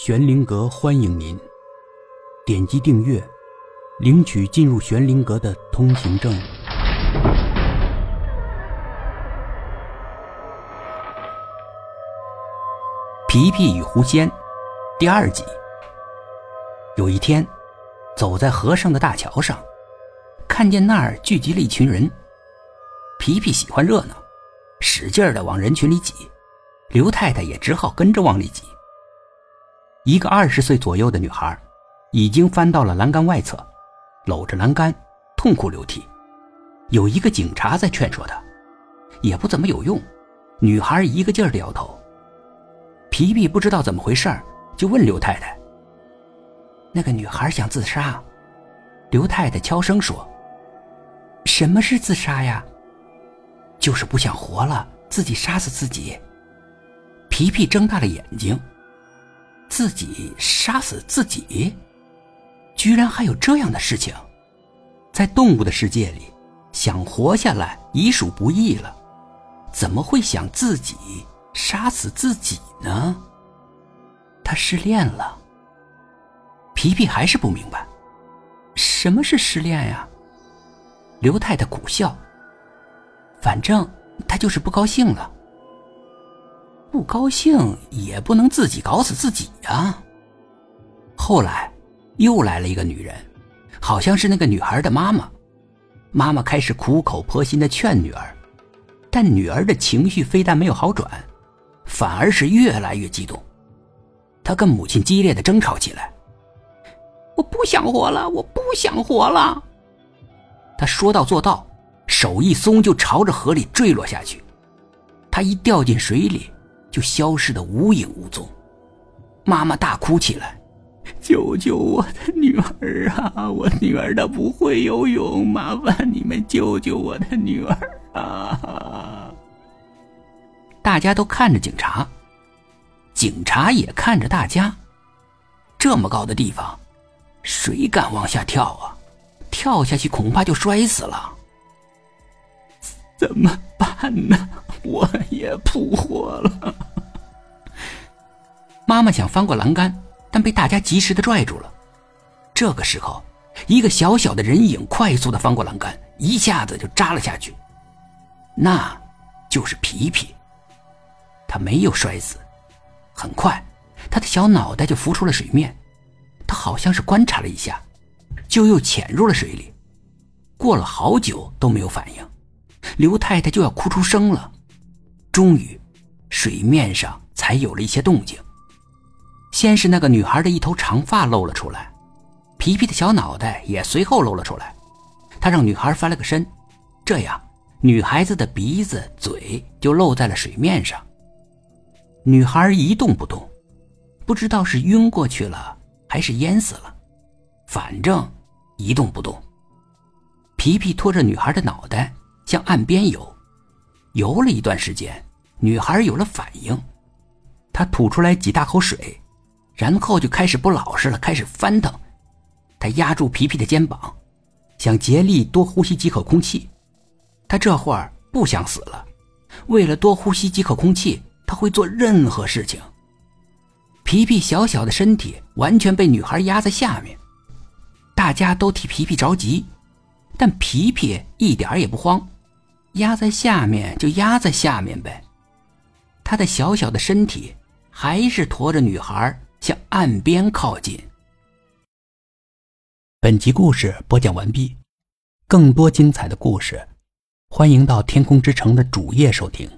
玄灵阁欢迎您，点击订阅，领取进入玄灵阁的通行证。皮皮与狐仙第二集。有一天，走在河上的大桥上，看见那儿聚集了一群人。皮皮喜欢热闹，使劲的往人群里挤，刘太太也只好跟着往里挤。一个二十岁左右的女孩，已经翻到了栏杆外侧，搂着栏杆，痛哭流涕。有一个警察在劝说她，也不怎么有用。女孩一个劲儿的摇头。皮皮不知道怎么回事就问刘太太：“那个女孩想自杀。”刘太太悄声说：“什么是自杀呀？就是不想活了，自己杀死自己。”皮皮睁大了眼睛。自己杀死自己，居然还有这样的事情！在动物的世界里，想活下来已属不易了，怎么会想自己杀死自己呢？他失恋了。皮皮还是不明白，什么是失恋呀？刘太太苦笑。反正他就是不高兴了。不高兴也不能自己搞死自己呀。后来，又来了一个女人，好像是那个女孩的妈妈。妈妈开始苦口婆心的劝女儿，但女儿的情绪非但没有好转，反而是越来越激动。她跟母亲激烈的争吵起来：“我不想活了，我不想活了。”她说到做到，手一松就朝着河里坠落下去。她一掉进水里。就消失的无影无踪，妈妈大哭起来：“救救我的女儿啊！我女儿她不会游泳，麻烦你们救救我的女儿啊！”大家都看着警察，警察也看着大家。这么高的地方，谁敢往下跳啊？跳下去恐怕就摔死了。怎么办呢？我也扑火了。妈妈想翻过栏杆，但被大家及时的拽住了。这个时候，一个小小的人影快速的翻过栏杆，一下子就扎了下去。那，就是皮皮。他没有摔死，很快，他的小脑袋就浮出了水面。他好像是观察了一下，就又潜入了水里。过了好久都没有反应，刘太太就要哭出声了。终于，水面上才有了一些动静。先是那个女孩的一头长发露了出来，皮皮的小脑袋也随后露了出来。他让女孩翻了个身，这样女孩子的鼻子、嘴就露在了水面上。女孩一动不动，不知道是晕过去了还是淹死了，反正一动不动。皮皮拖着女孩的脑袋向岸边游，游了一段时间。女孩有了反应，她吐出来几大口水，然后就开始不老实了，开始翻腾。她压住皮皮的肩膀，想竭力多呼吸几口空气。她这会儿不想死了，为了多呼吸几口空气，她会做任何事情。皮皮小小的身体完全被女孩压在下面，大家都替皮皮着急，但皮皮一点也不慌，压在下面就压在下面呗。他的小小的身体还是驮着女孩向岸边靠近。本集故事播讲完毕，更多精彩的故事，欢迎到天空之城的主页收听。